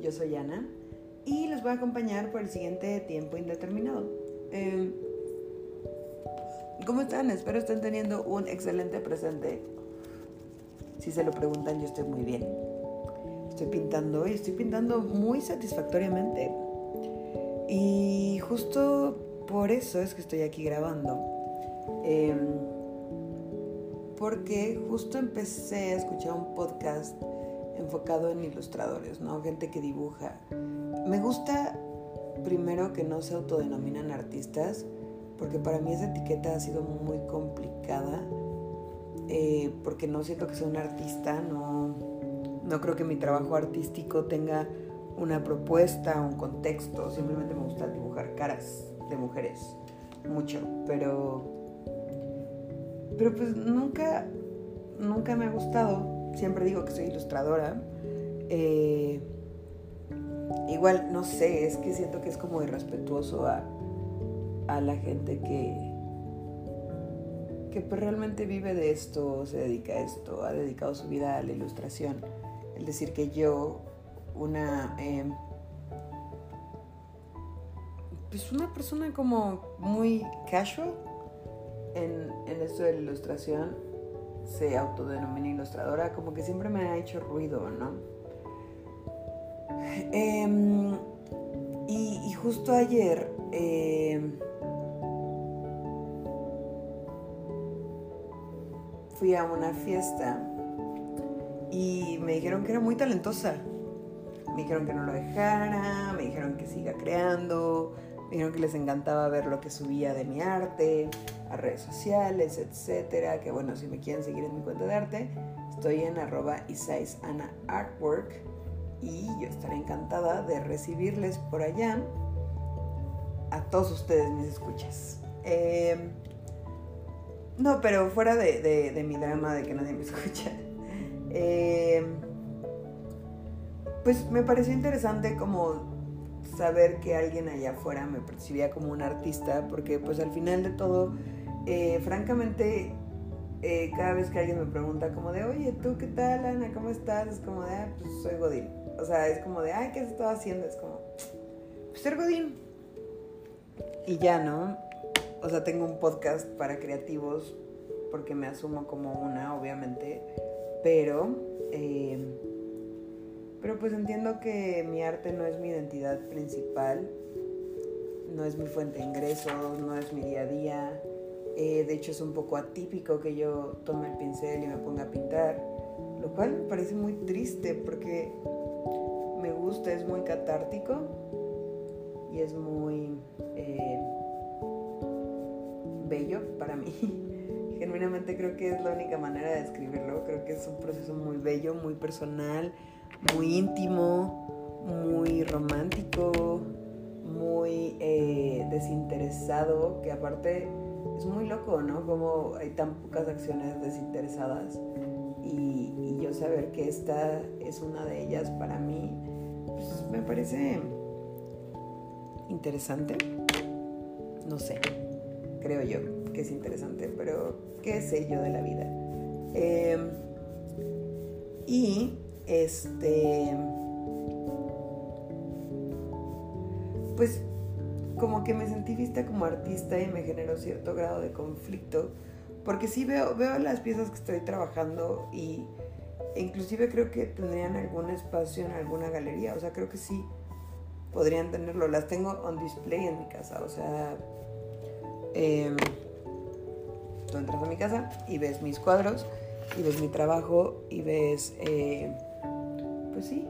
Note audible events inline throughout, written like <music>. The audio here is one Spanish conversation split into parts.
Yo soy Ana y los voy a acompañar por el siguiente tiempo indeterminado. Em, ¿Cómo están? Espero estén teniendo un excelente presente. Si se lo preguntan, yo estoy muy bien. Estoy pintando y estoy pintando muy satisfactoriamente. Y justo por eso es que estoy aquí grabando. Em, porque justo empecé a escuchar un podcast enfocado en ilustradores, ¿no? Gente que dibuja. Me gusta primero que no se autodenominan artistas, porque para mí esa etiqueta ha sido muy complicada, eh, porque no siento que sea un artista, no, no creo que mi trabajo artístico tenga una propuesta, un contexto, simplemente me gusta dibujar caras de mujeres, mucho, pero, pero pues nunca, nunca me ha gustado siempre digo que soy ilustradora. Eh, igual, no sé, es que siento que es como irrespetuoso a, a la gente que, que pues realmente vive de esto, se dedica a esto, ha dedicado su vida a la ilustración. El decir que yo, una... Eh, pues una persona como muy casual en, en esto de la ilustración, se autodenomina ilustradora, como que siempre me ha hecho ruido, ¿no? Em, y, justo ayer em, fui a una fiesta y me dijeron que era muy talentosa. Me dijeron que no lo dejara, me dijeron que siga creando, dijeron que les encantaba ver lo que subía de mi arte a redes sociales, etcétera. Que bueno, si me quieren seguir en mi cuenta de arte, estoy en arroba Artwork y yo estaré encantada de recibirles por allá a todos ustedes mis escuchas. Em, no, pero fuera de, mi drama de que nadie me <laughs> escucha. Em, pues me pareció interesante como saber que alguien allá afuera me percibía como un artista, porque pues al final de todo, eh, francamente, eh, cada vez que alguien me pregunta como de, oye, ¿tú qué tal, Ana? ¿Cómo estás? Es como de, ah, pues soy Godín. O sea, es como de, ay, ¿qué has estado haciendo? Es como, pues ser Godín. Y ya, ¿no? O sea, tengo un podcast para creativos porque me asumo como una, obviamente, pero... Eh, pero pues entiendo que mi arte no es mi identidad principal, no es mi fuente de ingresos, no es mi día a día. Eh, de hecho es un poco atípico que yo tome el pincel y me ponga a pintar, lo cual me parece muy triste porque me gusta, es muy catártico y es muy eh, bello para mí. <laughs> Genuinamente creo que es la única manera de describirlo, creo que es un proceso muy bello, muy personal muy íntimo, muy romántico, muy eh, desinteresado, que aparte es muy loco, ¿no? Como hay tan pocas acciones desinteresadas y, yo saber que esta es una de ellas para mí, pues me parece interesante. No sé, creo yo que es interesante, pero qué sé yo de la vida. Em, y este, pues como que me sentí vista como artista y me generó cierto grado de conflicto, porque sí veo, veo las piezas que estoy trabajando y inclusive creo que tendrían algún espacio en alguna galería, o sea, creo que sí podrían tenerlo, las tengo on display en mi casa, o sea, em, tú entras a mi casa y ves mis cuadros y ves mi trabajo y ves... Eh, pues sí,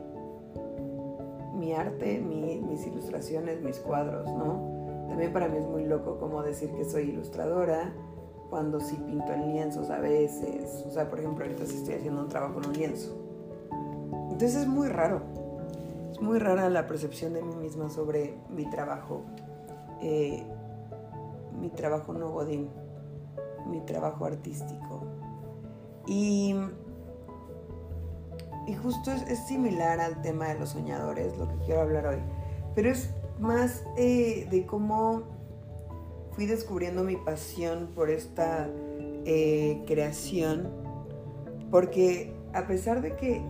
mi arte, mis ilustraciones, mis cuadros, ¿no? También para mí es muy loco como decir que soy ilustradora cuando sí pinto en lienzos a veces. O sea, por ejemplo, ahorita estoy haciendo un trabajo en un lienzo. Entonces es muy raro. Es muy rara la percepción de mí misma sobre mi trabajo. Eh, mi trabajo no godín. Mi trabajo artístico. Y y justo es, similar al tema de los soñadores, lo que quiero hablar hoy. Pero es más eh, de cómo fui descubriendo mi pasión por esta eh, creación. Porque a pesar de que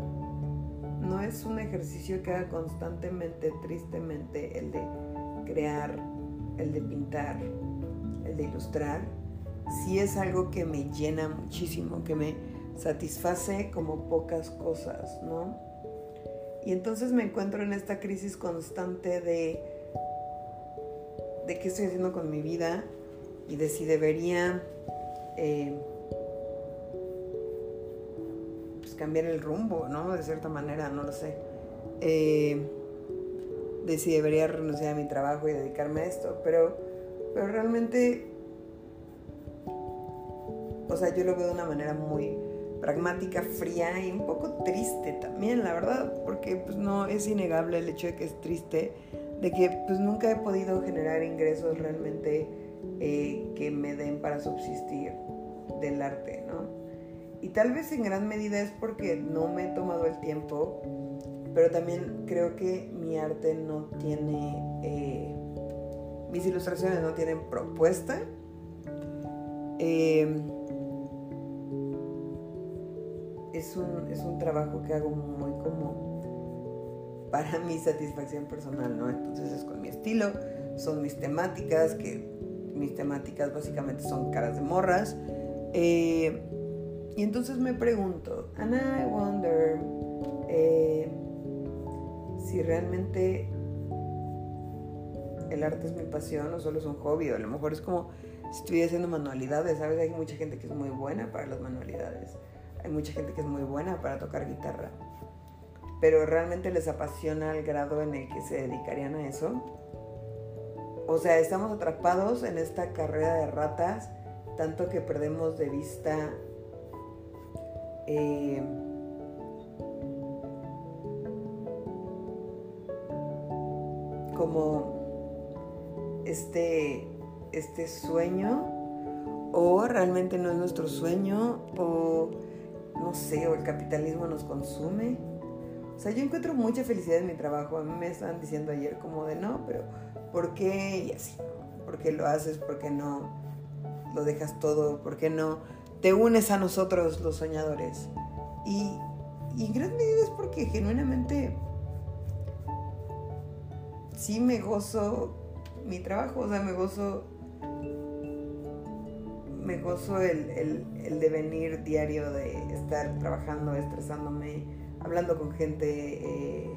no es un ejercicio que haga constantemente, tristemente, el de crear, el de pintar, el de ilustrar. Sí es algo que me llena muchísimo, que me satisface como pocas cosas, ¿no? Y entonces me encuentro en esta crisis constante de, de qué estoy haciendo con mi vida y de si debería eh, pues cambiar el rumbo, ¿no? De cierta manera, no lo sé. Eh, de si debería renunciar a mi trabajo y dedicarme a esto, pero, pero realmente, o sea, yo lo veo de una manera muy pragmática, fría y un poco triste también, la verdad, porque pues no es innegable el hecho de que es triste, de que pues nunca he podido generar ingresos realmente eh, que me den para subsistir del arte, ¿no? Y tal vez en gran medida es porque no me he tomado el tiempo, pero también creo que mi arte no tiene, eh, mis ilustraciones no tienen propuesta. Eh, es un, es un trabajo que hago muy como para mi satisfacción personal, ¿no? Entonces es con mi estilo, son mis temáticas, que mis temáticas básicamente son caras de morras. Eh, y entonces me pregunto, and I wonder eh, si realmente el arte es mi pasión o solo es un hobby, o a lo mejor es como si estuviera haciendo manualidades, ¿sabes? Hay mucha gente que es muy buena para las manualidades. Hay mucha gente que es muy buena para tocar guitarra, pero realmente les apasiona el grado en el que se dedicarían a eso. O sea, estamos atrapados en esta carrera de ratas, tanto que perdemos de vista eh, como este, este sueño, o realmente no es nuestro sueño, o no sé, o el capitalismo nos consume. O sea, yo encuentro mucha felicidad en mi trabajo. A mí me estaban diciendo ayer como de no, pero ¿por qué? Y así, ¿por qué lo haces? ¿Por qué no lo dejas todo? ¿Por qué no te unes a nosotros los soñadores? Y, y en gran medida es porque genuinamente sí me gozo mi trabajo, o sea, me gozo me gozo el, el, devenir diario de estar trabajando, estresándome, hablando con gente. Eh,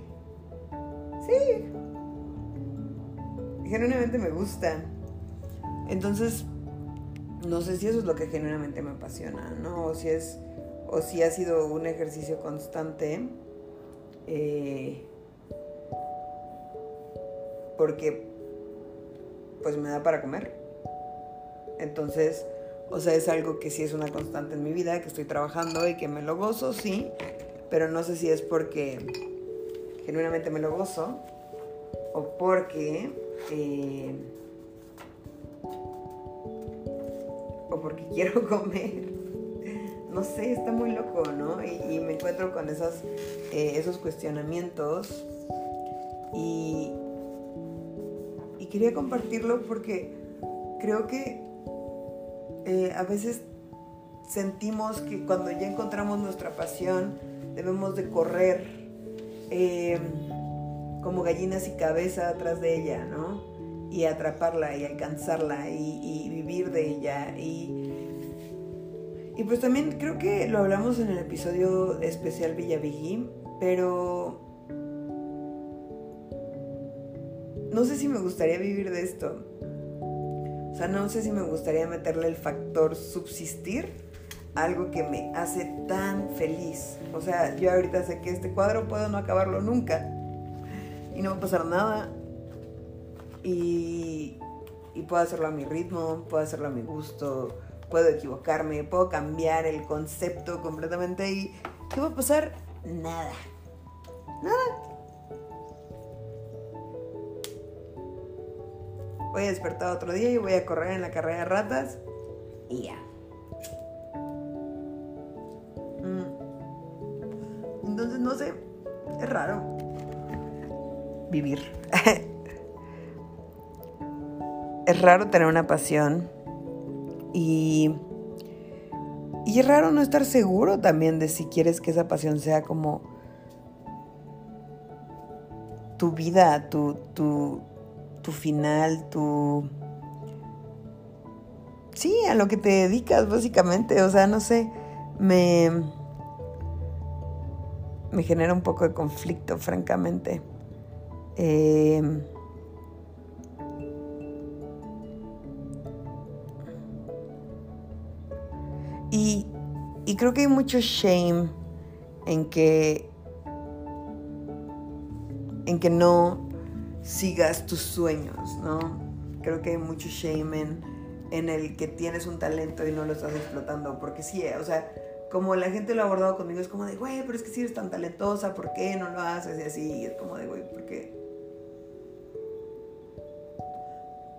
sí, genuinamente me gusta. Entonces, no sé si eso es lo que genuinamente me apasiona, ¿no? O si es, o si ha sido un ejercicio constante. Eh, porque pues me da para comer. Entonces, o sea, es algo que sí es una constante en mi vida, que estoy trabajando y que me lo gozo, sí, pero no sé si es porque genuinamente me lo gozo o porque... Eh, o porque <laughs> quiero comer. No sé, está muy loco, ¿no? Y, me encuentro con esas, eh, esos cuestionamientos y, y quería compartirlo porque creo que eh, a veces sentimos que cuando ya encontramos nuestra pasión debemos de correr em, como gallinas y cabeza atrás de ella, ¿no? Y atraparla y alcanzarla y, vivir de ella. Y, y pues también creo que lo hablamos en el episodio especial Villavigí, pero no sé si me gustaría vivir de esto. O sea, no sé si me gustaría meterle el factor subsistir, algo que me hace tan feliz. O sea, yo ahorita sé que este cuadro puedo no acabarlo nunca y no va a pasar nada. Y, y puedo hacerlo a mi ritmo, puedo hacerlo a mi gusto, puedo equivocarme, puedo cambiar el concepto completamente y ¿qué va a pasar? Nada. Nada. Voy a despertar otro día y voy a correr en la carrera de ratas y ya. Mm. Entonces, no sé, es raro vivir. <laughs> es raro tener una pasión y, y es raro no estar seguro también de si quieres que esa pasión sea como tu vida, tu, tu, tu final, tu... Sí, a lo que te dedicas básicamente, o sea, no sé, me... Me genera un poco de conflicto, francamente. Eh, y, y creo que hay mucho shame en que en que no sigas tus sueños, ¿no? Creo que hay mucho shame en, el que tienes un talento y no lo estás explotando, porque sí, o sea, como la gente lo ha abordado conmigo, es como de, güey, pero es que si eres tan talentosa, ¿por qué no lo haces? Y así, es como de, güey, ¿por qué?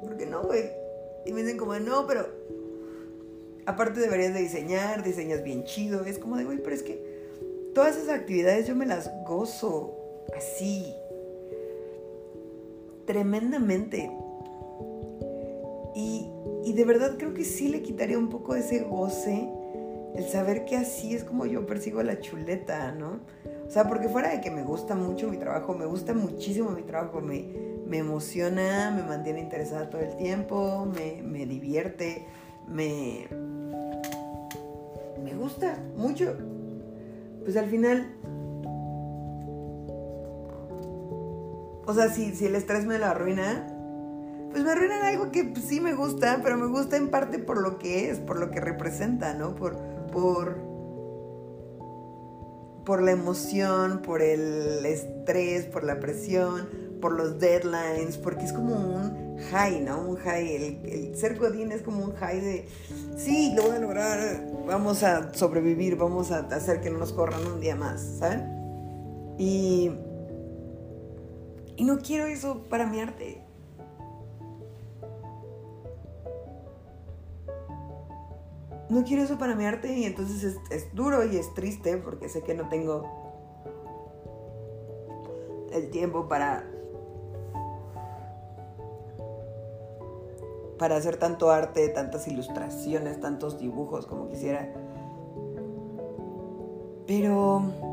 ¿Por qué no, güey? Y me dicen como, no, pero aparte deberías de diseñar, diseñas bien chido. Es como de, güey, pero es que todas esas actividades yo me las gozo así, tremendamente. Y, y de verdad creo que sí le quitaría un poco ese goce el saber que así es como yo persigo la chuleta, ¿no? O sea, porque fuera de que me gusta mucho mi trabajo, me gusta muchísimo mi trabajo, me, me emociona, me mantiene interesada todo el tiempo, me, me divierte, me, me gusta mucho. Pues al final O sea, si, si el estrés me lo arruina, pues me arruinan algo que pues, sí me gusta, pero me gusta en parte por lo que es, por lo que representa, ¿no? Por, por, por la emoción, por el estrés, por la presión, por los deadlines, porque es como un high, ¿no? Un high. El, el ser Godín es como un high de, sí, lo voy a lograr, vamos a sobrevivir, vamos a hacer que no nos corran un día más, ¿saben? Y y no quiero eso para mi arte. No quiero eso para mi arte y entonces es, duro y es triste porque sé que no tengo el tiempo para para hacer tanto arte, tantas ilustraciones, tantos dibujos como quisiera. Pero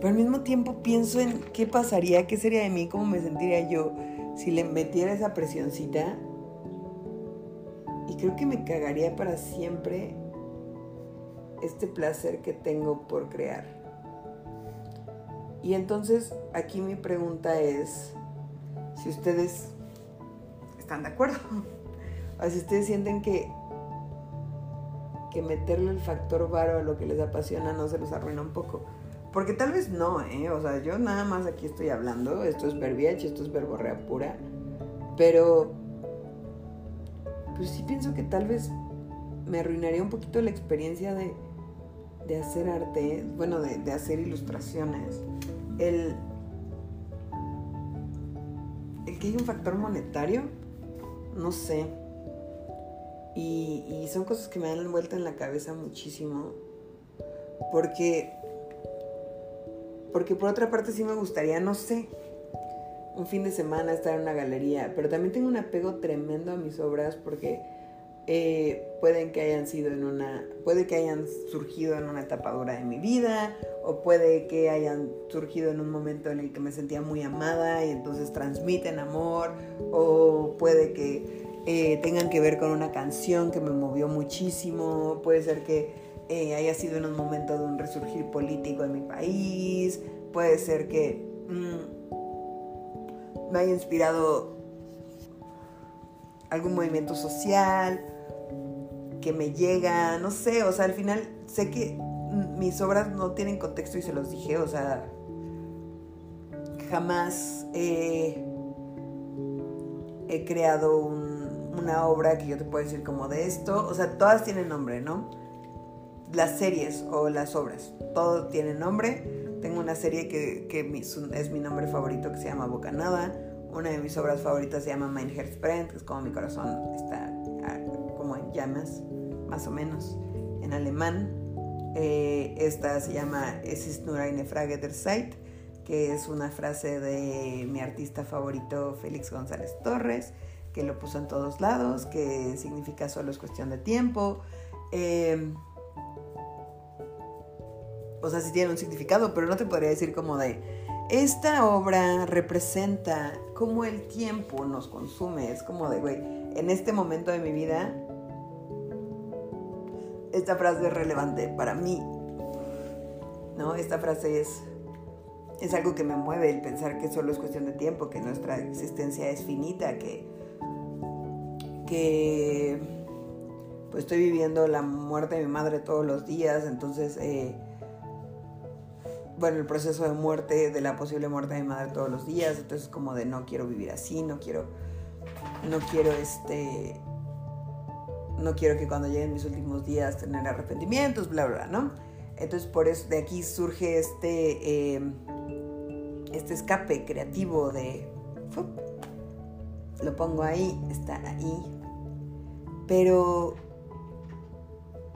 pero al mismo tiempo pienso en qué pasaría, qué sería de mí, cómo me sentiría yo si le metiera esa presioncita. Y creo que me cagaría para siempre este placer que tengo por crear. Y entonces aquí mi pregunta es si ustedes están de acuerdo. <laughs> O si ustedes sienten que, que meterle el factor varo a lo que les apasiona no se los arruina un poco. Porque tal vez no, ¿eh? O sea, yo nada más aquí estoy hablando, esto es verbiage, esto es verborrea pura, pero pues sí pienso que tal vez me arruinaría un poquito la experiencia de, de hacer arte, bueno, de, hacer ilustraciones. El, el que hay un factor monetario, no sé. Y, y son cosas que me dan vuelta en la cabeza muchísimo. Porque porque por otra parte sí me gustaría, no sé, un fin de semana estar en una galería, pero también tengo un apego tremendo a mis obras porque eh, pueden que hayan sido en una, puede que hayan surgido en una etapa dura de mi vida, o puede que hayan surgido en un momento en el que me sentía muy amada y entonces transmiten amor, o puede que eh, tengan que ver con una canción que me movió muchísimo, puede ser que eh, haya sido en un momento de un resurgir político en mi país, puede ser que mm, me haya inspirado algún movimiento social que me llega, no sé, o sea, al final sé que mis obras no tienen contexto y se los dije, o sea, jamás he, creado una obra que yo te puedo decir como de esto, o sea, todas tienen nombre, ¿no? Las series o las obras. Todo tiene nombre. Tengo una serie que, es mi nombre favorito que se llama Bocanada. Una de mis obras favoritas se llama Mein Herzbrennt, que es como mi corazón está ah, como en llamas, más o menos, en alemán. Eh, esta se llama Es ist nur eine Frage der Zeit, que es una frase de mi artista favorito Félix González Torres, que lo puso en todos lados, que significa solo es cuestión de tiempo. Eh, o sea, sí tiene un significado, pero no te podría decir como de, esta obra representa cómo el tiempo nos consume. Es como de, güey, en este momento de mi vida, esta frase es relevante para mí. ¿No? Esta frase es, es algo que me mueve el pensar que solo es cuestión de tiempo, que nuestra existencia es finita, que, que pues estoy viviendo la muerte de mi madre todos los días, entonces... Eh, bueno, el proceso de muerte, de la posible muerte de mi madre todos los días, entonces como de no quiero vivir así, no quiero, no quiero este, no quiero que cuando lleguen mis últimos días tener arrepentimientos, bla, bla, ¿no? Entonces por eso de aquí surge este, em, este escape creativo de, lo pongo ahí, está ahí, pero,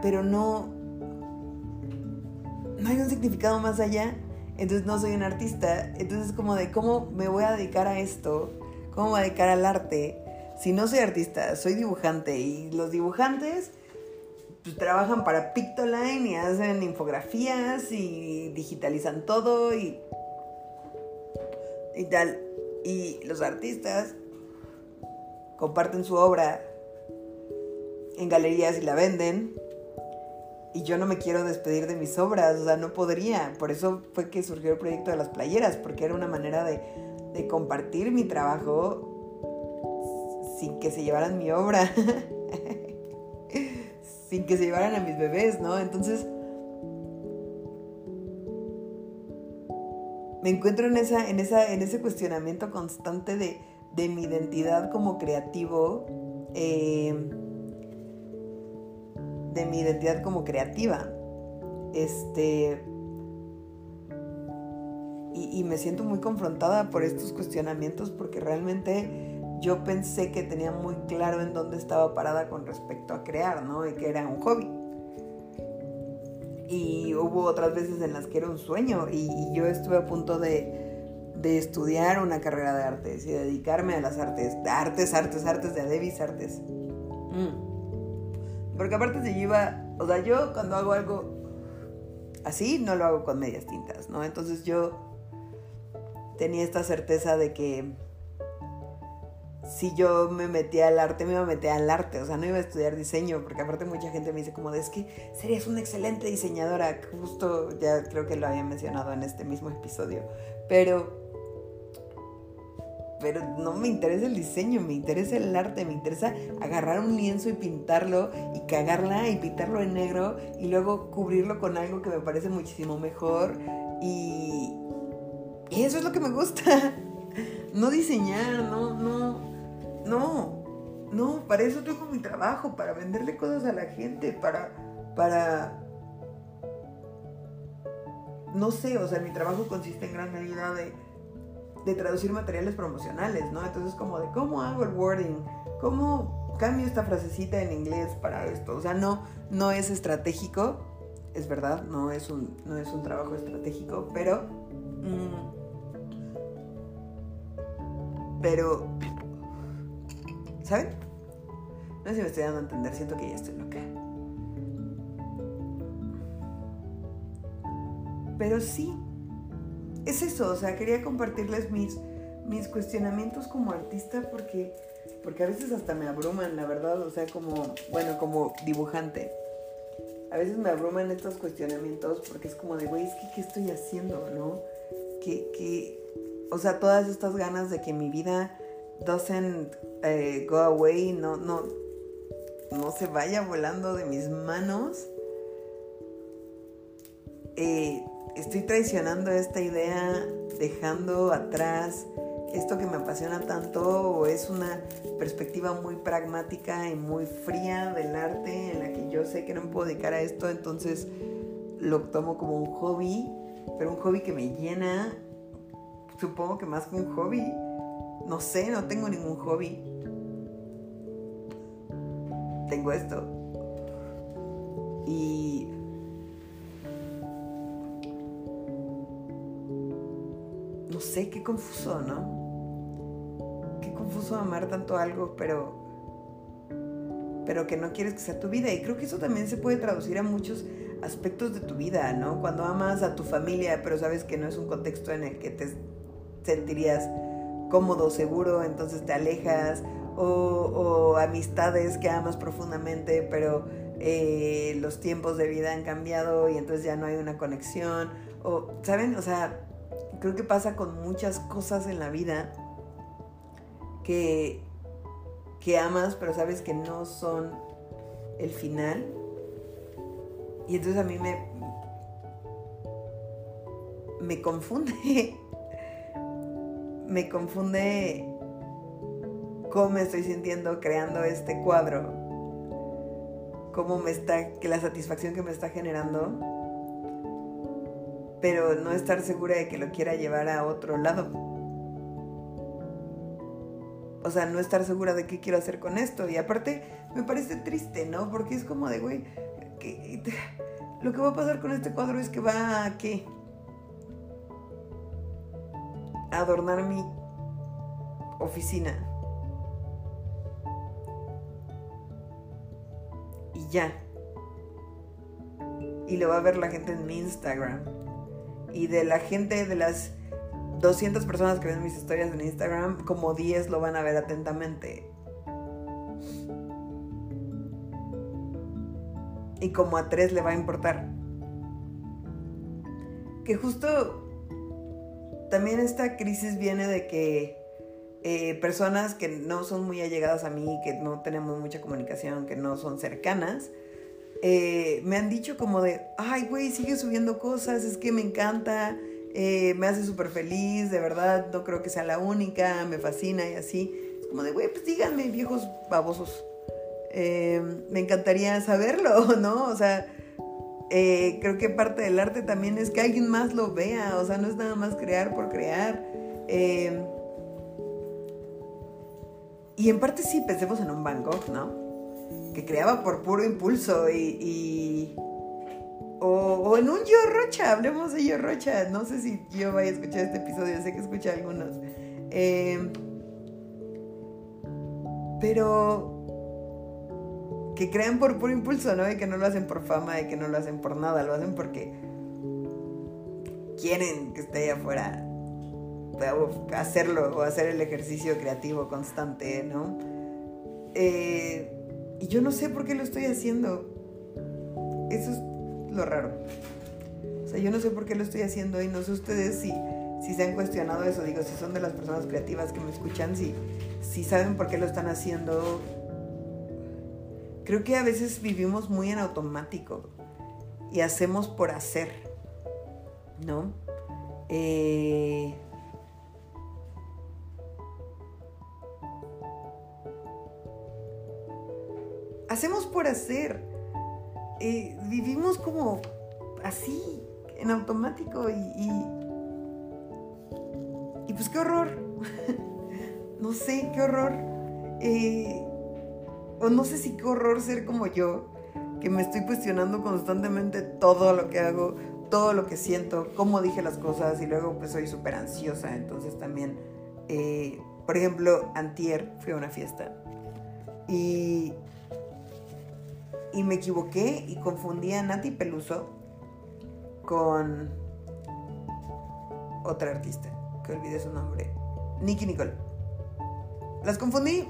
pero no, no hay un significado más allá, entonces no soy un artista, entonces es como de cómo me voy a dedicar a esto, cómo me voy a dedicar al arte, si no soy artista, soy dibujante y los dibujantes pues, trabajan para Pictoline y hacen infografías y digitalizan todo y, y tal. Y los artistas comparten su obra en galerías y la venden y yo no me quiero despedir de mis obras, o sea, no podría. Por eso fue que surgió el proyecto de las playeras, porque era una manera de, compartir mi trabajo sin que se llevaran mi obra, <laughs> sin que se llevaran a mis bebés, ¿no? Entonces, me encuentro en, esa, en, esa, en ese cuestionamiento constante de, de mi identidad como creativo. Eh, de mi identidad como creativa. Este. Y, me siento muy confrontada por estos cuestionamientos porque realmente yo pensé que tenía muy claro en dónde estaba parada con respecto a crear, ¿no? Y que era un hobby. Y hubo otras veces en las que era un sueño y, yo estuve a punto de, de, estudiar una carrera de artes y dedicarme a las artes, artes, artes, artes, de Adebis Artes. Mm. Porque aparte yo iba, o sea, yo cuando hago algo así, no lo hago con medias tintas, ¿no? Entonces yo tenía esta certeza de que si yo me metía al arte, me iba a meter al arte, o sea, no iba a estudiar diseño, porque aparte mucha gente me dice como de, es que serías una excelente diseñadora, justo ya creo que lo había mencionado en este mismo episodio, pero pero no me interesa el diseño, me interesa el arte, me interesa agarrar un lienzo y pintarlo y cagarla y pintarlo en negro y luego cubrirlo con algo que me parece muchísimo mejor y, eso es lo que me gusta. <laughs> No diseñar, no, no, no, no, para eso tengo mi trabajo, para venderle cosas a la gente, para, para, no sé, o sea, mi trabajo consiste en gran medida de de traducir materiales promocionales, ¿no? Entonces como de cómo hago el wording, cómo cambio esta frasecita en inglés para esto, o sea, no, no es estratégico, es verdad, no es un, no es un trabajo estratégico, pero... Mm, pero... ¿Saben? No sé si me estoy dando a entender, siento que ya estoy loca. Pero sí, es eso, o sea, quería compartirles mis, mis cuestionamientos como artista porque, porque a veces hasta me abruman, la verdad, o sea, como, bueno, como dibujante. A veces me abruman estos cuestionamientos porque es como de, güey, es que, ¿qué estoy haciendo, no? Que, que, o sea, todas estas ganas de que mi vida doesn't eh, go away, no, no, no se vaya volando de mis manos. Eh, estoy traicionando esta idea, dejando atrás esto que me apasiona tanto o es una perspectiva muy pragmática y muy fría del arte en la que yo sé que no me puedo dedicar a esto, entonces lo tomo como un hobby, pero un hobby que me llena, supongo que más que un hobby, no sé, no tengo ningún hobby. Tengo esto. Y sé, qué confuso, ¿no? Qué confuso amar tanto algo, pero pero que no quieres que sea tu vida. Y creo que eso también se puede traducir a muchos aspectos de tu vida, ¿no? Cuando amas a tu familia, pero sabes que no es un contexto en el que te sentirías cómodo, seguro, entonces te alejas, o, amistades que amas profundamente, pero eh, los tiempos de vida han cambiado y entonces ya no hay una conexión, o, ¿saben? O sea, creo que pasa con muchas cosas en la vida que, que amas, pero sabes que no son el final. Y entonces a mí me, me confunde, <laughs> me confunde cómo me estoy sintiendo creando este cuadro, cómo me está, que la satisfacción que me está generando, pero no estar segura de que lo quiera llevar a otro lado o sea, no estar segura de qué quiero hacer con esto. Y aparte, me parece triste, ¿no? Porque es como de, güey, lo que va a pasar con este cuadro es que va a, ¿qué? A adornar mi oficina. Y ya. Y lo va a ver la gente en mi Instagram. Y de la gente de las 200 personas que ven mis historias en Instagram, como 10 lo van a ver atentamente. Y como a 3 le va a importar. Que justo también esta crisis viene de que eh, personas que no son muy allegadas a mí, que no tenemos mucha comunicación, que no son cercanas, eh, me han dicho como de, ay, güey, sigue subiendo cosas, es que me encanta, eh, me hace súper feliz, de verdad, no creo que sea la única, me fascina y así. Es como de, güey, pues díganme, viejos babosos. Eh, me encantaría saberlo, <laughs> ¿no? O sea, eh, creo que parte del arte también es que alguien más lo vea, o sea, no es nada más crear por crear. y en parte sí, pensemos en un Gogh, ¿no? Que creaba por puro impulso y o, en un Yo Rocha, hablemos de Yo Rocha. No sé si yo vaya a escuchar este episodio, sé que escucha algunos. Eh, pero que crean por puro impulso, ¿no? Y que no lo hacen por fama, y que no lo hacen por nada, lo hacen porque quieren que esté ahí afuera hacerlo o hacer el ejercicio creativo constante, ¿no? Eh, y yo no sé por qué lo estoy haciendo. Eso es lo raro. O sea, yo no sé por qué lo estoy haciendo y no sé ustedes si, si se han cuestionado eso. Digo, si son de las personas creativas que me escuchan, si, si saben por qué lo están haciendo. Creo que a veces vivimos muy en automático y hacemos por hacer, ¿no? Eh, hacemos por hacer. Vivimos como así, en automático y, y, pues qué horror. <laughs> no sé, qué horror. Eh, o no sé si qué horror ser como yo, que me estoy cuestionando constantemente todo lo que hago, todo lo que siento, cómo dije las cosas y luego pues soy súper ansiosa. Entonces también, eh, por ejemplo, antier fui a una fiesta y y me equivoqué y confundí a Nati Peluso con otra artista, que olvidé su nombre, Nicky Nicole. Las confundí.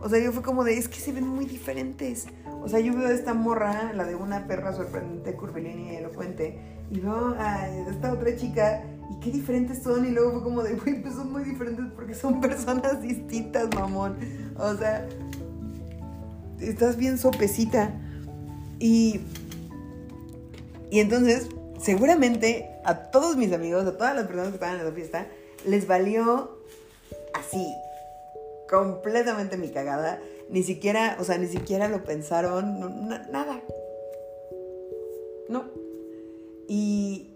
O sea, yo fue como de, es que se ven muy diferentes. O sea, yo veo esta morra, la de una perra sorprendente, curvilínea y elocuente, y veo a esta otra chica, y qué diferentes son. Y luego fue como de, güey, pues son muy diferentes porque son <laughs> personas distintas, mamón. O sea, estás bien sopecita. Y, y entonces, seguramente a todos mis amigos, a todas las personas que estaban en la fiesta, les valió así, completamente mi cagada. Ni siquiera, o sea, ni siquiera lo pensaron, nada. No. Y,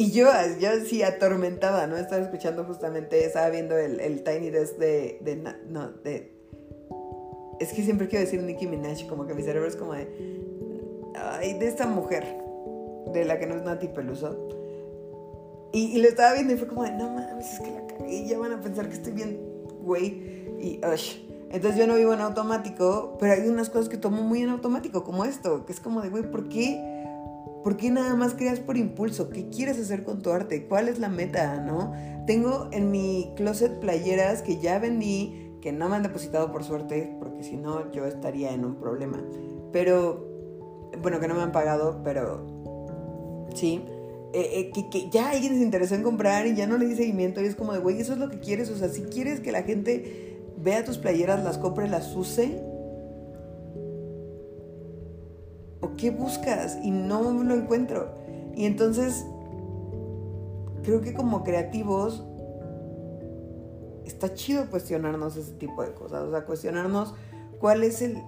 y yo, yo sí atormentada, ¿no? Estaba escuchando justamente, estaba viendo el, el Tiny Desk de, de, No, de. Es que siempre quiero decir Nicki Minaj, como que mi cerebro es como de. Ay, de esta mujer, de la que no es Nati Peluso. Y, y lo estaba viendo y fue como de, no mames, es que la cagué, ya van a pensar que estoy bien, güey. Y, entonces yo no vivo en automático, pero hay unas cosas que tomo muy en automático, como esto, que es como de, güey, ¿por qué? ¿Por qué nada más creas por impulso? ¿Qué quieres hacer con tu arte? ¿Cuál es la meta, no? Tengo en mi closet playeras que ya vendí, que no me han depositado por suerte, porque si no yo estaría en un problema. Pero, bueno, que no me han pagado, pero sí. Eh, eh, que, ya alguien se interesó en comprar y ya no le di seguimiento y es como de, güey, eso es lo que quieres. O sea, si quieres que la gente vea tus playeras, las compre, las use. ¿O qué buscas? Y no lo encuentro. Y entonces, creo que como creativos, está chido cuestionarnos ese tipo de cosas. O sea, cuestionarnos cuál es el,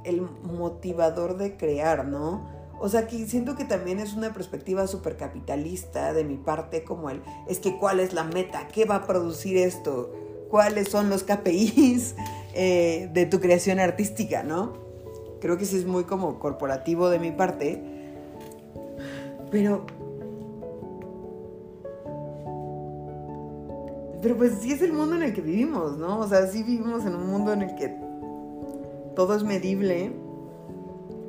motivador de crear, ¿no? O sea, que siento que también es una perspectiva súper capitalista de mi parte, como el, es que cuál es la meta, qué va a producir esto cuáles son los KPIs eh, de tu creación artística, ¿no? Creo que sí es muy como corporativo de mi parte, pero... Pero pues sí es el mundo en el que vivimos, ¿no? O sea, sí vivimos en un mundo en el que todo es medible,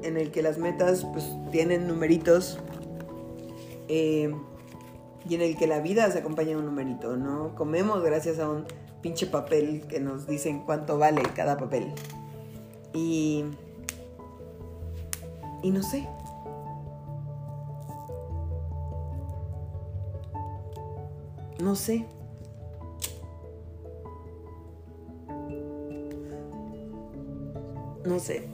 en el que las metas pues tienen numeritos. Eh, y en el que la vida se acompaña de un numerito, ¿no? Comemos gracias a un pinche papel que nos dicen cuánto vale cada papel. Y. Y no sé. No sé. No sé.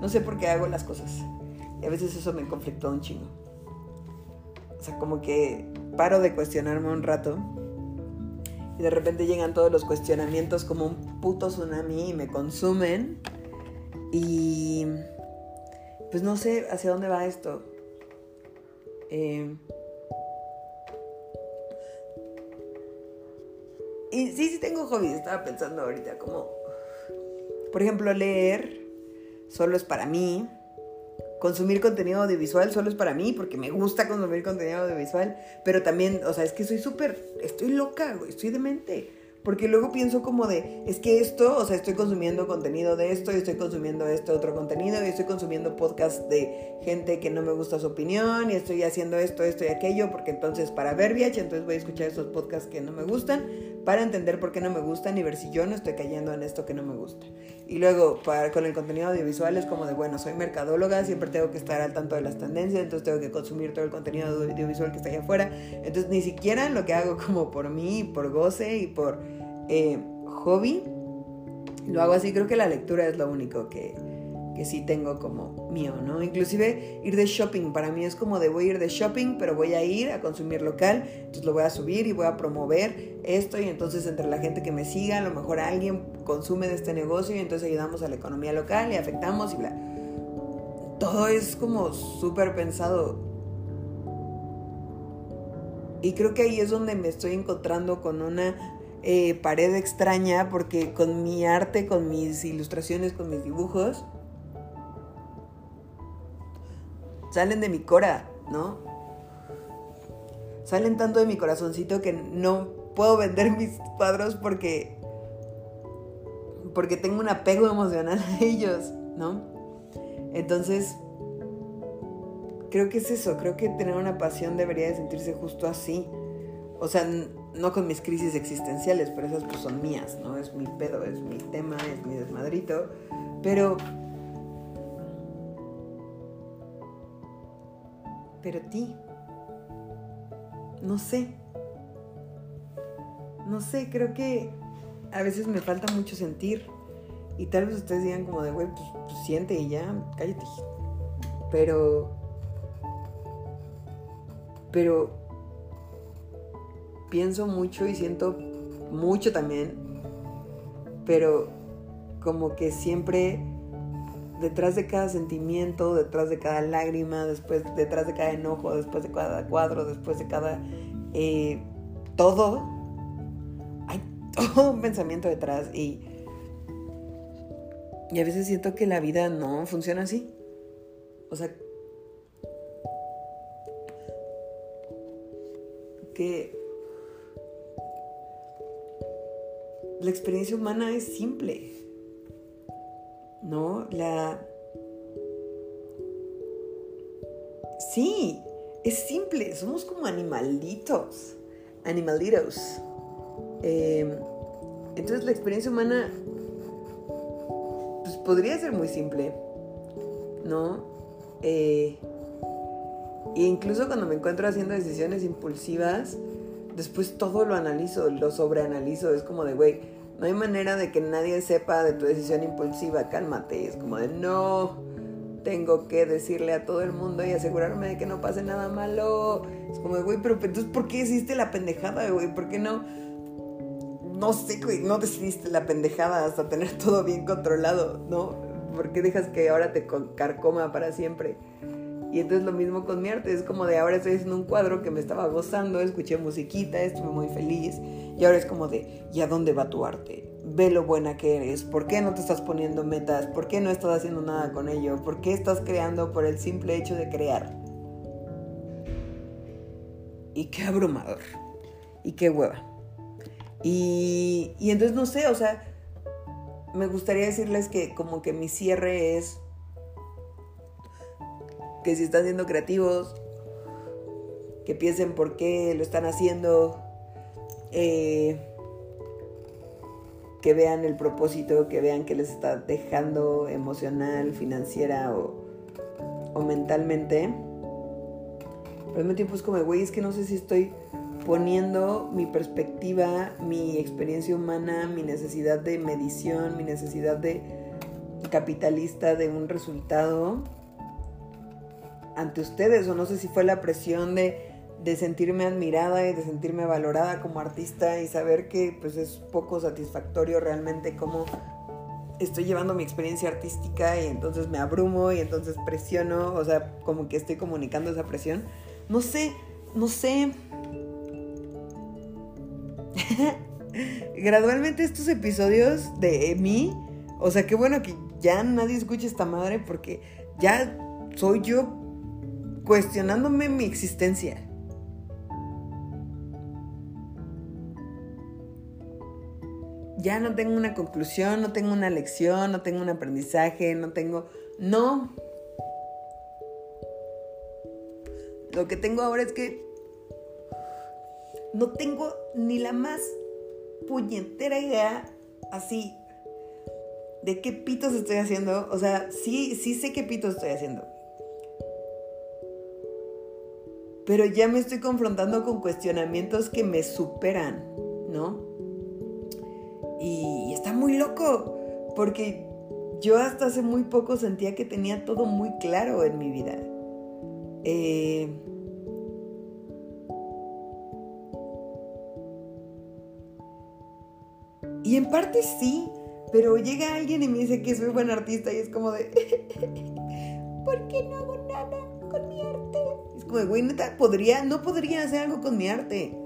No sé por qué hago las cosas. Y a veces eso me conflictó un chingo. O sea, como que paro de cuestionarme un rato y de repente llegan todos los cuestionamientos como un puto tsunami y me consumen. Y pues no sé hacia dónde va esto. Eh, y sí, sí tengo hobbies, estaba pensando ahorita como, por ejemplo, leer solo es para mí consumir contenido audiovisual solo es para mí, porque me gusta consumir contenido audiovisual, pero también, o sea, es que soy súper, estoy loca, güey, estoy demente. Porque luego pienso como de, es que esto, o sea, estoy consumiendo contenido de esto, y estoy consumiendo este otro contenido, y estoy consumiendo podcast de gente que no me gusta su opinión, y estoy haciendo esto, esto y aquello, porque entonces para ver VIH, entonces voy a escuchar esos podcasts que no me gustan, para entender por qué no me gustan y ver si yo no estoy cayendo en esto que no me gusta. Y luego, para, con el contenido audiovisual es como de, bueno, soy mercadóloga, siempre tengo que estar al tanto de las tendencias, entonces tengo que consumir todo el contenido audiovisual que está allá afuera. Entonces, ni siquiera lo que hago como por mí, por goce y por eh, hobby, lo hago así. Creo que la lectura es lo único que, que sí tengo como mío, ¿no? Inclusive ir de shopping, para mí es como de voy a ir de shopping, pero voy a ir a consumir local, entonces lo voy a subir y voy a promover esto y entonces entre la gente que me siga, a lo mejor alguien consume de este negocio y entonces ayudamos a la economía local y afectamos y bla. Todo es como súper pensado. Y creo que ahí es donde me estoy encontrando con una eh, pared extraña porque con mi arte, con mis ilustraciones, con mis dibujos, salen de mi cora, ¿no? Salen tanto de mi corazoncito que no puedo vender mis cuadros porque porque tengo un apego emocional a ellos, ¿no? Entonces creo que es eso, creo que tener una pasión debería de sentirse justo así. O sea, no con mis crisis existenciales, pero esas pues son mías, ¿no? Es mi pedo, es mi tema, es mi desmadrito, pero Pero ti, no sé. No sé, creo que a veces me falta mucho sentir. Y tal vez ustedes digan como de, güey, pues, pues siente y ya, cállate. Pero... Pero... Pienso mucho y siento mucho también. Pero como que siempre detrás de cada sentimiento, detrás de cada lágrima, después, detrás de cada enojo, después de cada cuadro, después de cada eh, todo, hay todo un pensamiento detrás y, y a veces siento que la vida no funciona así. O sea, que la experiencia humana es simple. ¿No? La... Sí, es simple, somos como animalitos, animalitos. Em, entonces la experiencia humana pues podría ser muy simple, ¿no? Eh, e incluso cuando me encuentro haciendo decisiones impulsivas, después todo lo analizo, lo sobreanalizo. Es como de, güey, no hay manera de que nadie sepa de tu decisión impulsiva, cálmate. Es como de, no, tengo que decirle a todo el mundo y asegurarme de que no pase nada malo. Es como de, güey, pero entonces, ¿por qué hiciste la pendejada, güey? ¿Por qué no? No sé, güey, no decidiste la pendejada hasta tener todo bien controlado, ¿no? ¿Por qué dejas que ahora te carcoma para siempre? Y entonces lo mismo con mi arte, es como de ahora estoy haciendo un cuadro que me estaba gozando, escuché musiquita, estuve muy feliz y ahora es como de, ¿y a dónde va tu arte? Ve lo buena que eres, ¿por qué no te estás poniendo metas? ¿Por qué no estás haciendo nada con ello? ¿Por qué estás creando por el simple hecho de crear? Y qué abrumador, y qué hueva. Y, y entonces no sé, o sea, me gustaría decirles que como que mi cierre es que si están siendo creativos, que piensen por qué lo están haciendo, eh, que vean el propósito, que vean que les está dejando emocional, financiera o, mentalmente. Pero al mismo tiempo es como, güey, es que no sé si estoy poniendo mi perspectiva, mi experiencia humana, mi necesidad de medición, mi necesidad de capitalista de un resultado ante ustedes o no sé si fue la presión de, sentirme admirada y de sentirme valorada como artista y saber que pues es poco satisfactorio realmente cómo estoy llevando mi experiencia artística y entonces me abrumo y entonces presiono, o sea, como que estoy comunicando esa presión. No sé, no sé. <laughs> Gradualmente estos episodios de mí, o sea, qué bueno que ya nadie escuche esta madre porque ya soy yo cuestionándome mi existencia. Ya no tengo una conclusión, no tengo una lección, no tengo un aprendizaje, no tengo... No. Lo que tengo ahora es que no tengo ni la más puñetera idea así de qué pitos estoy haciendo. O sea, sí, sí sé qué pitos estoy haciendo. Pero ya me estoy confrontando con cuestionamientos que me superan, ¿no? Y está muy loco, porque yo hasta hace muy poco sentía que tenía todo muy claro en mi vida. Eh, y en parte sí, pero llega alguien y me dice que soy buen artista y es como de, <laughs> ¿por qué no hago nada arte? como güey, neta, podría, no podría hacer algo con mi arte.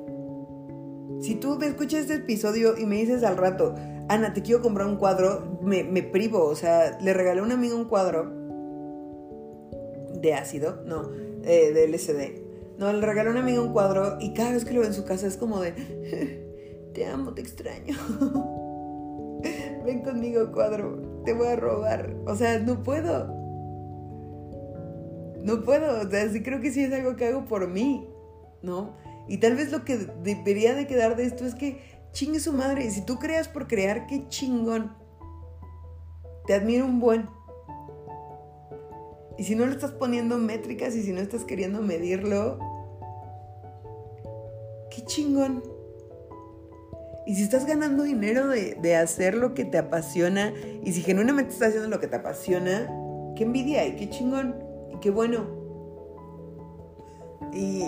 Si tú me escuchas este episodio y me dices al rato, Ana, te quiero comprar un cuadro, me, privo. O sea, le regalé a un amigo un cuadro de ácido, no, eh, de LCD. No, le regalé a un amigo un cuadro y cada vez que lo veo en su casa es como de, <laughs> te amo, te extraño. <laughs> Ven conmigo, cuadro, te voy a robar. O sea, no puedo no puedo, o sea, sí creo que sí es algo que hago por mí, ¿no? Y tal vez lo que debería de quedar de esto es que chingue su madre, si tú creas por crear, qué chingón. Te admiro un buen. Y si no le estás poniendo métricas y si no estás queriendo medirlo, qué chingón. Y si estás ganando dinero de, de, hacer lo que te apasiona y si genuinamente estás haciendo lo que te apasiona, qué envidia y qué chingón qué bueno. Y,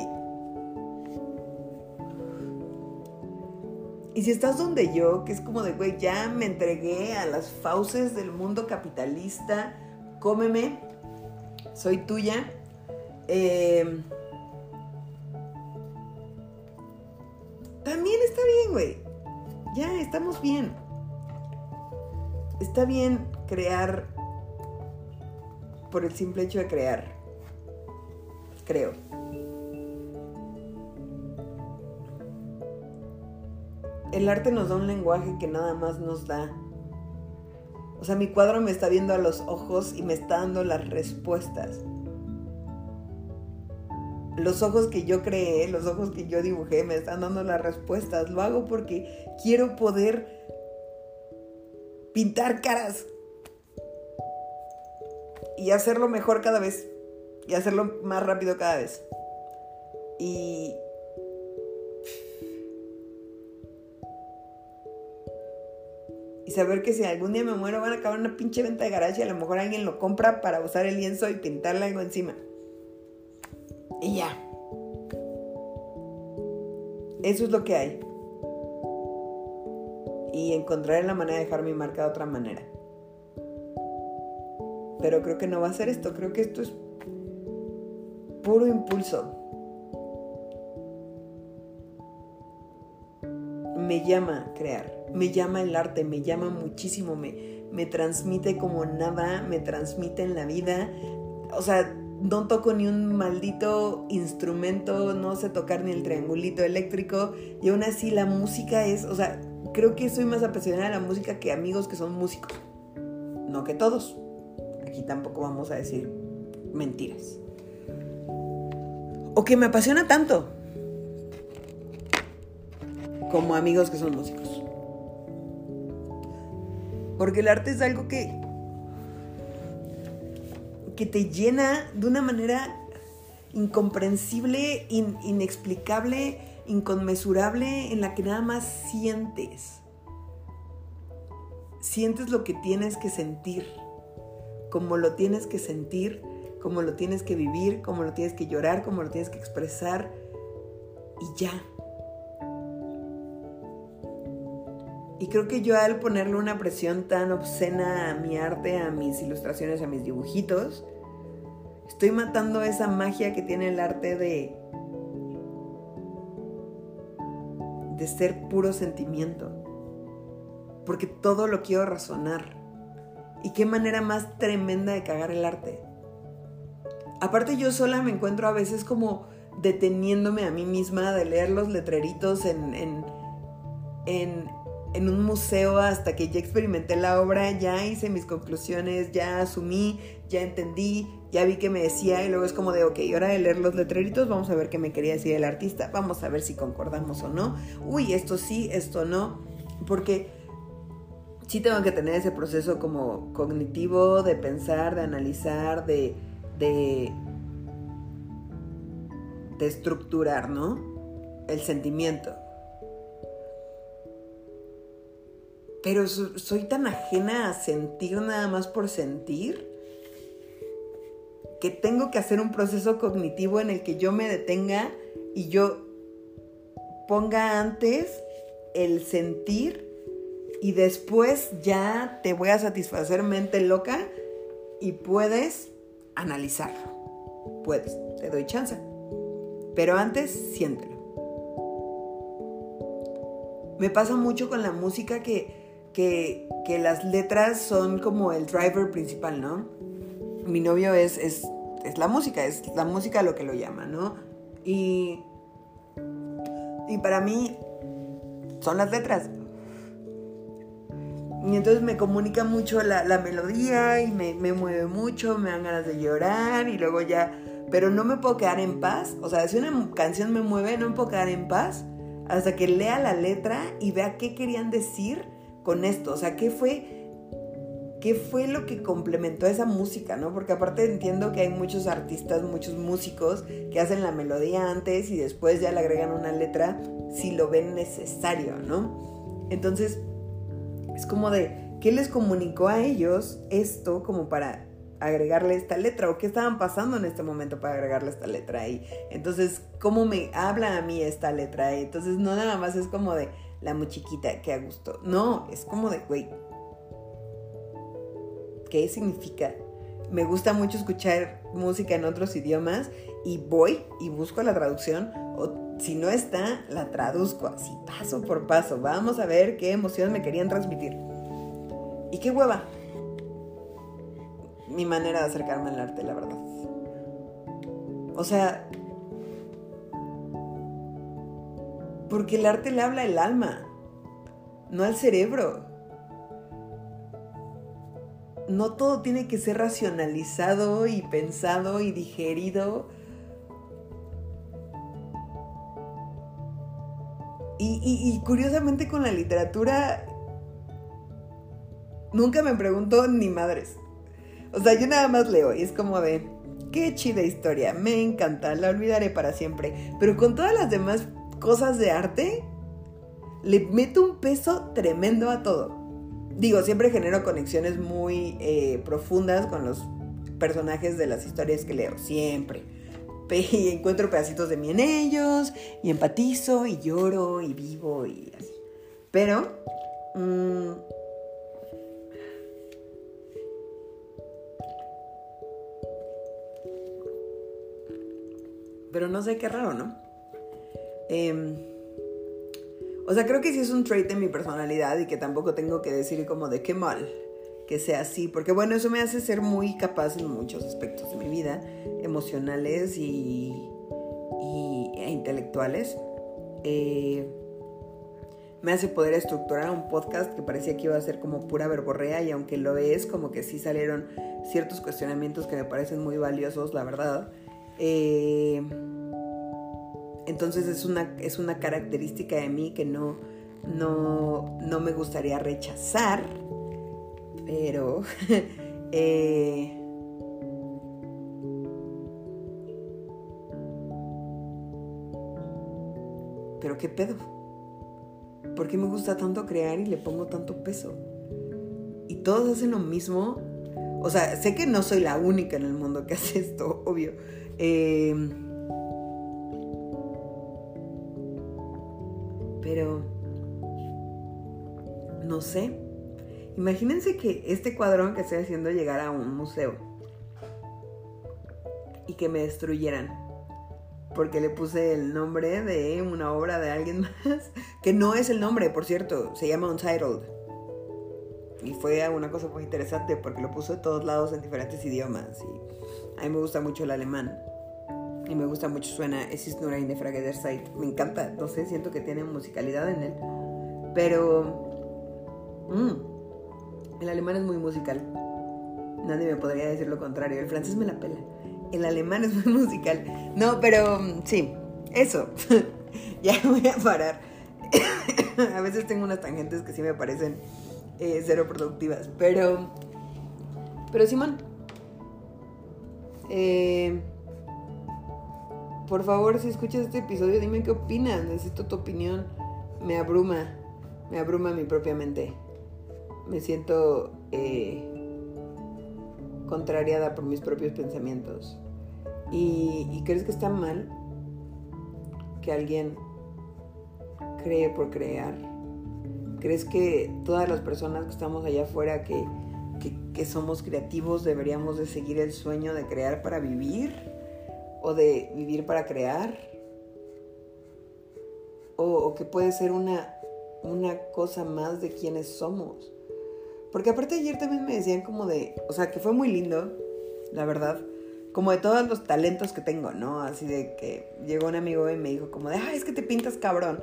y si estás donde yo, que es como de, güey, ya me entregué a las fauces del mundo capitalista, cómeme, soy tuya. Em, también está bien, güey. Ya, estamos bien. Está bien crear por el simple hecho de crear. Creo. el arte nos da un lenguaje que nada más nos da. O sea, mi cuadro me está viendo a los ojos y me está dando las respuestas. Los ojos que yo creé, los ojos que yo dibujé, me están dando las respuestas. Lo hago porque quiero poder pintar caras y hacerlo mejor cada vez y hacerlo más rápido cada vez. Y y saber que si algún día me muero van a acabar una pinche venta de garaje y a lo mejor alguien lo compra para usar el lienzo y pintarle algo encima. Y ya. Eso es lo que hay. Y encontraré la manera de dejar mi marca de otra manera. Pero creo que no va a ser esto. Creo que esto es puro impulso. Me llama crear, me llama el arte, me llama muchísimo, me, me transmite como nada, me transmite en la vida. O sea, no toco ni un maldito instrumento, no sé tocar ni el triangulito eléctrico y aún así la música es, o sea, creo que soy más apasionada de la música que amigos que son músicos. No que todos. Aquí tampoco vamos a decir mentiras o que me apasiona tanto como amigos que son músicos. Porque el arte es algo que que te llena de una manera incomprensible, inexplicable, inconmensurable, en la que nada más sientes. Sientes lo que tienes que sentir, como lo tienes que sentir como lo tienes que vivir, como lo tienes que llorar, como lo tienes que expresar y ya. Y creo que yo al ponerle una presión tan obscena a mi arte, a mis ilustraciones, a mis dibujitos, estoy matando esa magia que tiene el arte de de ser puro sentimiento. Porque todo lo quiero razonar. Y qué manera más tremenda de cagar el arte. Aparte yo sola me encuentro a veces como deteniéndome a mí misma de leer los letreritos en, en, en, un museo hasta que ya experimenté la obra, ya hice mis conclusiones, ya asumí, ya entendí, ya vi que me decía y luego es como de, ok, hora de leer los letreritos, vamos a ver qué me quería decir el artista, vamos a ver si concordamos o no. Uy, esto sí, esto no, porque sí tengo que tener ese proceso como cognitivo de pensar, de analizar, de de, de estructurar, ¿no? El sentimiento. Pero soy tan ajena a sentir nada más por sentir que tengo que hacer un proceso cognitivo en el que yo me detenga y yo ponga antes el sentir y después ya te voy a satisfacer mente loca y puedes analizarlo. Puedes, te doy chance. Pero antes, siéntelo. Me pasa mucho con la música que, que, las letras son como el driver principal, ¿no? Mi novio es, es, es la música, es la música lo que lo llama, ¿no? Y, y para mí son las letras. Y entonces me comunica mucho la, melodía y me, mueve mucho, me dan ganas de llorar y luego ya... Pero no me puedo quedar en paz. O sea, si una canción me mueve, no me puedo quedar en paz hasta que lea la letra y vea qué querían decir con esto. O sea, qué fue, qué fue lo que complementó esa música, ¿no? Porque aparte entiendo que hay muchos artistas, muchos músicos que hacen la melodía antes y después ya le agregan una letra si lo ven necesario, ¿no? Entonces es como de, ¿qué les comunicó a ellos esto como para agregarle esta letra o qué estaban pasando en este momento para agregarle esta letra ahí. Entonces, ¿cómo me habla a mí esta letra ahí? Entonces, no nada más es como de la muchiquita que a gusto. No, es como de, güey, ¿qué significa? Me gusta mucho escuchar música en otros idiomas y voy y busco la traducción o si no está, la traduzco así, paso por paso. Vamos a ver qué emociones me querían transmitir. Y qué hueva. Mi manera de acercarme al arte, la verdad. O sea, porque el arte le habla el alma. no al cerebro. No todo tiene que ser racionalizado y pensado y digerido. Y, curiosamente con la literatura nunca me pregunto ni madres. O sea, yo nada más leo y es como de, qué chida historia, me encanta, la olvidaré para siempre. Pero con todas las demás cosas de arte, le meto un peso tremendo a todo. Digo, siempre genero conexiones muy eh, profundas con los personajes de las historias que leo, siempre. Y encuentro pedacitos de mí en ellos, y empatizo, y lloro, y vivo, y así. Pero... Mm, pero no sé qué raro, ¿no? Eh, o sea, creo que sí es un trait de mi personalidad y que tampoco tengo que decir como de qué mal que sea así, porque bueno, eso me hace ser muy capaz en muchos aspectos de mi vida, emocionales y, e intelectuales. Eh, me hace poder estructurar un podcast que parecía que iba a ser como pura verborrea y aunque lo es, como que sí salieron ciertos cuestionamientos que me parecen muy valiosos, la verdad. Eh, entonces es una, es una característica de mí que no, no, me gustaría rechazar, pero... <laughs> Eh, pero qué pedo. ¿Por qué me gusta tanto crear y le pongo tanto peso? Y todos hacen lo mismo. O sea, sé que no soy la única en el mundo que <laughs> hace esto, obvio. Eh, Pero, no sé. Imagínense que este cuadrón que estoy haciendo llegara a un museo y que me destruyeran. Porque le puse el nombre de una obra de alguien <laughs> más, que no es el nombre, por cierto, se llama Untitled. Y fue una cosa muy interesante porque lo puso de todos lados en diferentes idiomas. Y a mí me gusta mucho el alemán. Y me gusta mucho, suena Es ist nur eine Frage der. Me encanta, no sé, siento que tiene musicalidad en él. Pero. Mmm, el alemán es muy musical. Nadie me podría decir lo contrario. El francés me la pela. El alemán es muy <laughs> musical. No, pero mm, sí, eso. <laughs> ya voy a parar. <coughs> a veces tengo unas tangentes que sí me parecen eh, cero productivas. Pero. Pero Simón. Eh por favor, si escuchas este episodio, dime qué opinas. Necesito tu opinión. Me abruma. Me abruma mi propia mente. Me siento eh, contrariada por mis propios pensamientos. ¿Y, ¿Y crees que está mal que alguien cree por crear? ¿Crees que todas las personas que estamos allá afuera que, que, somos creativos deberíamos de seguir el sueño de crear para vivir? o de vivir para crear, o, que puede ser una, una cosa más de quienes somos. Porque aparte ayer también me decían como de, o sea, que fue muy lindo, la verdad, como de todos los talentos que tengo, ¿no? Así de que llegó un amigo y me dijo como de, ay, es que te pintas cabrón.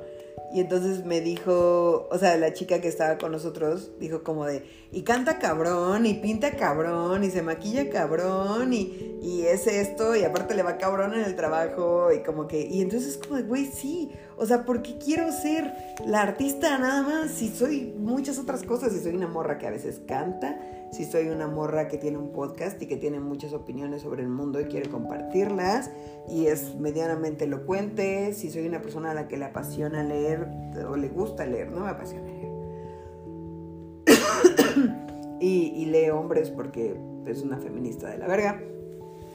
Y entonces me dijo, o sea, la chica que estaba con nosotros dijo como de, y canta cabrón, y pinta cabrón, y se maquilla cabrón, y, y es esto, y aparte le va cabrón en el trabajo, y como que, y entonces es como de, güey, sí, o sea, ¿por qué quiero ser la artista nada más si soy muchas otras cosas? Si soy una morra que a veces canta, si soy una morra que tiene un podcast y que tiene muchas opiniones sobre el mundo y quiere compartirlas y es medianamente elocuente, si soy una persona a la que le apasiona leer o le gusta leer, no me apasiona leer. <coughs> y, y lee hombres porque es una feminista de la verga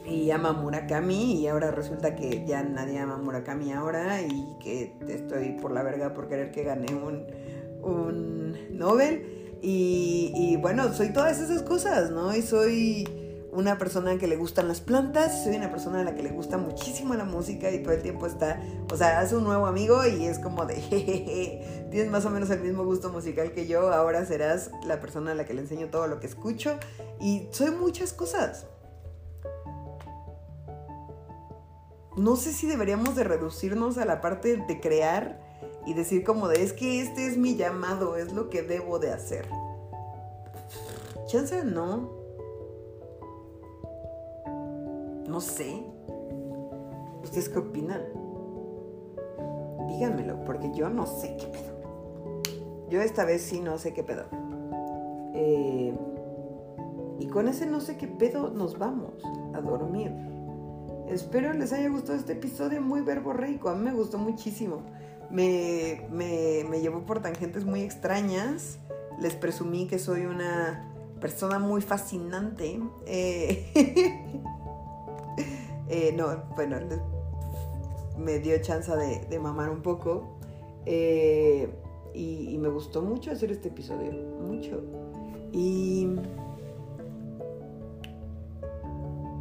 y ama Murakami y ahora resulta que ya nadie ama Murakami ahora y que estoy por la verga por querer que gane un, un Nobel. Y, bueno, soy todas esas cosas, ¿no? Y soy una persona que le gustan las plantas, soy una persona a la que le gusta muchísimo la música y todo el tiempo está, o sea, hace un nuevo amigo y es como de, <laughs> jejeje, tienes más o menos el mismo gusto musical que yo, ahora serás la persona a la que le enseño todo lo que escucho y soy muchas cosas. No sé si deberíamos de reducirnos a la parte de crear y decir como de, es que este es mi llamado, es lo que debo de hacer. Chance no. No sé. ¿Ustedes qué opinan? Díganmelo, porque yo no sé qué pedo. Yo esta vez sí no sé qué pedo. Eh, y con ese no sé qué pedo nos vamos a dormir. Espero les haya gustado este episodio muy verborreico. A mí me gustó muchísimo. Me, me, me llevó por tangentes muy extrañas. Les presumí que soy una persona muy fascinante. Eh, <laughs> eh, no, bueno, me dio chance de, mamar un poco. Eh, y, y, me gustó mucho hacer este episodio. Mucho. Y.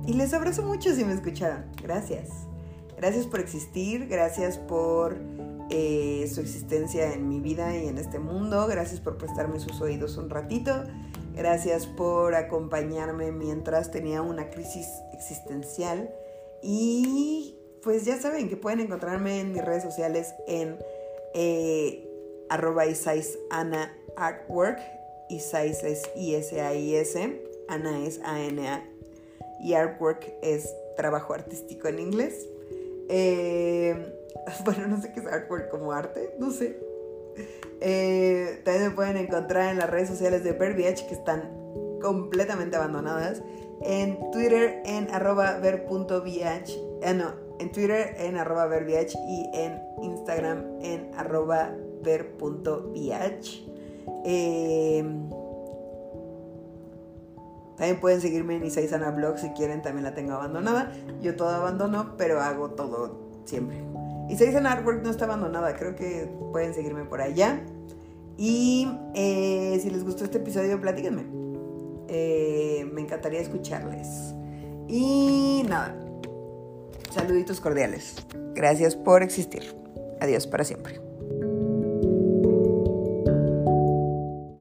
Y les abrazo mucho si me escucharon. Gracias. Gracias por existir. Gracias por su existencia en mi vida y en este mundo. Gracias por prestarme sus oídos un ratito. Gracias por acompañarme mientras tenía una crisis existencial. Y pues ya saben que pueden encontrarme en mis redes sociales en eh, arroba Ana Artwork. Isais es I-S-A-I-S. Ana es A-N-A. Y Artwork es trabajo artístico en inglés. Eh, <laughs> bueno, no sé qué es artwork como arte, no sé. Eh, también me pueden encontrar en las redes sociales de Verbiage que están completamente abandonadas. En Twitter en arroba ver.vh. Eh, no, en Twitter en arroba y en Instagram en arroba ver.vh. Eh, también pueden seguirme en Isaizana Blog si quieren, también la tengo abandonada. Yo todo abandono, pero hago todo siempre. Season Artwork no está abandonada, creo que pueden seguirme por allá. Y eh, si les gustó este episodio, platíquenme. Eh, me encantaría escucharles. Y nada, saluditos cordiales. Gracias por existir. Adiós para siempre.